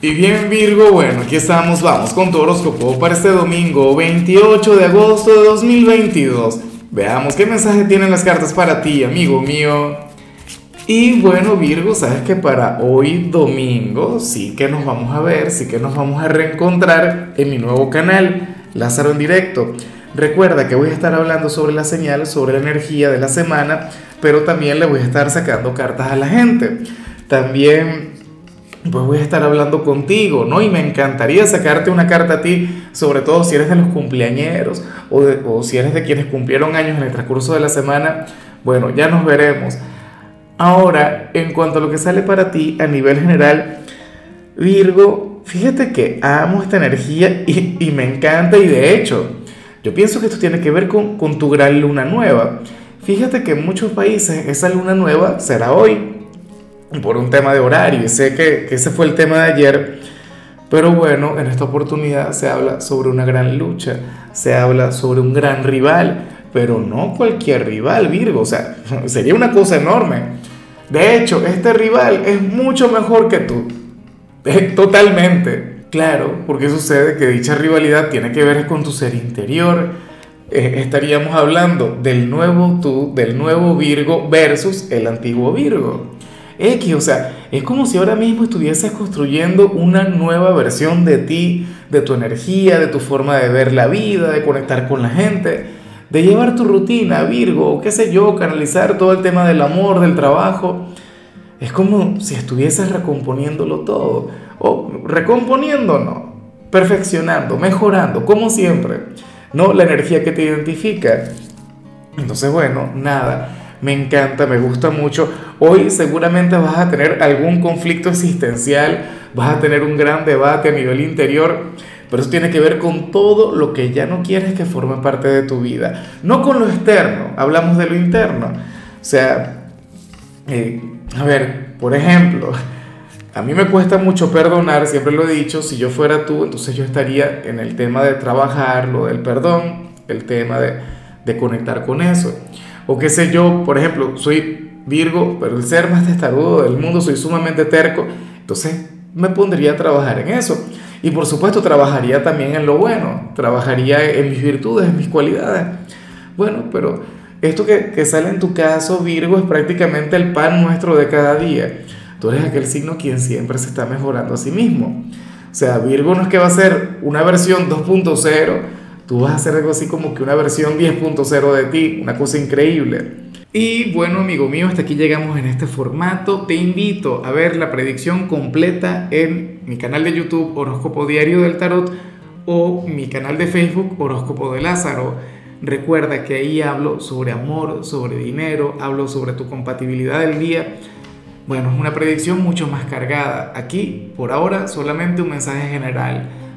Y bien Virgo, bueno, aquí estamos, vamos con tu horóscopo para este domingo 28 de agosto de 2022. Veamos qué mensaje tienen las cartas para ti, amigo mío. Y bueno Virgo, sabes que para hoy domingo sí que nos vamos a ver, sí que nos vamos a reencontrar en mi nuevo canal, Lázaro en directo. Recuerda que voy a estar hablando sobre la señal, sobre la energía de la semana, pero también le voy a estar sacando cartas a la gente. También pues voy a estar hablando contigo, ¿no? Y me encantaría sacarte una carta a ti, sobre todo si eres de los cumpleañeros o, si eres de quienes cumplieron años en el transcurso de la semana. Bueno, ya nos veremos. Ahora, en cuanto a lo que sale para ti a nivel general, Virgo, fíjate que amo esta energía y, y me encanta y de hecho, yo pienso que esto tiene que ver con, con tu gran luna nueva. Fíjate que en muchos países esa luna nueva será hoy, por un tema de horario. Sé que, que, ese fue el tema de ayer. Pero bueno, en esta oportunidad se habla sobre una gran lucha, se habla sobre un gran rival, pero no cualquier rival, Virgo. O sea, sería una cosa enorme. De hecho, este rival es mucho mejor que tú. Totalmente. Claro, porque sucede que dicha rivalidad tiene que ver con tu ser interior. Eh, estaríamos hablando del nuevo tú, del nuevo Virgo versus el antiguo Virgo. X, o sea, es como si ahora mismo estuvieses construyendo una nueva versión de ti, de tu energía, de tu forma de ver la vida, de conectar con la gente, de llevar tu rutina, Virgo, qué sé yo, canalizar todo el tema del amor, del trabajo. Es como si estuvieses recomponiéndolo todo o recomponiendo, no, perfeccionando, mejorando, como siempre, ¿no? La energía que te identifica. Entonces, bueno, nada, me encanta, me gusta mucho. Hoy seguramente vas a tener algún conflicto existencial, vas a tener un gran debate a nivel interior, pero eso tiene que ver con todo lo que ya no quieres que forme parte de tu vida, no con lo externo, hablamos de lo interno. O sea, eh, a ver, por ejemplo, a mí me cuesta mucho perdonar, siempre lo he dicho, si yo fuera tú, entonces yo estaría en el tema de trabajar, lo del perdón, el tema de, de conectar con eso. O qué sé yo, por ejemplo, soy Virgo, pero el ser más testarudo del mundo, soy sumamente terco, entonces me pondría a trabajar en eso. Y por supuesto trabajaría también en lo bueno, trabajaría en mis virtudes, en mis cualidades. Bueno, pero esto que, que sale en tu caso, Virgo, es prácticamente el pan nuestro de cada día. Tú eres aquel signo quien siempre se está mejorando a sí mismo. O sea, Virgo no es que va a ser una versión 2.0, tú vas a hacer algo así como que una versión 10.0 de ti, una cosa increíble. Y bueno, amigo mío, hasta aquí llegamos en este formato. Te invito a ver la predicción completa en mi canal de YouTube Horóscopo Diario del Tarot o mi canal de Facebook Horóscopo de Lázaro. Recuerda que ahí hablo sobre amor, sobre dinero, hablo sobre tu compatibilidad del día bueno, es una predicción mucho más cargada. Aquí, por ahora, solamente un mensaje general.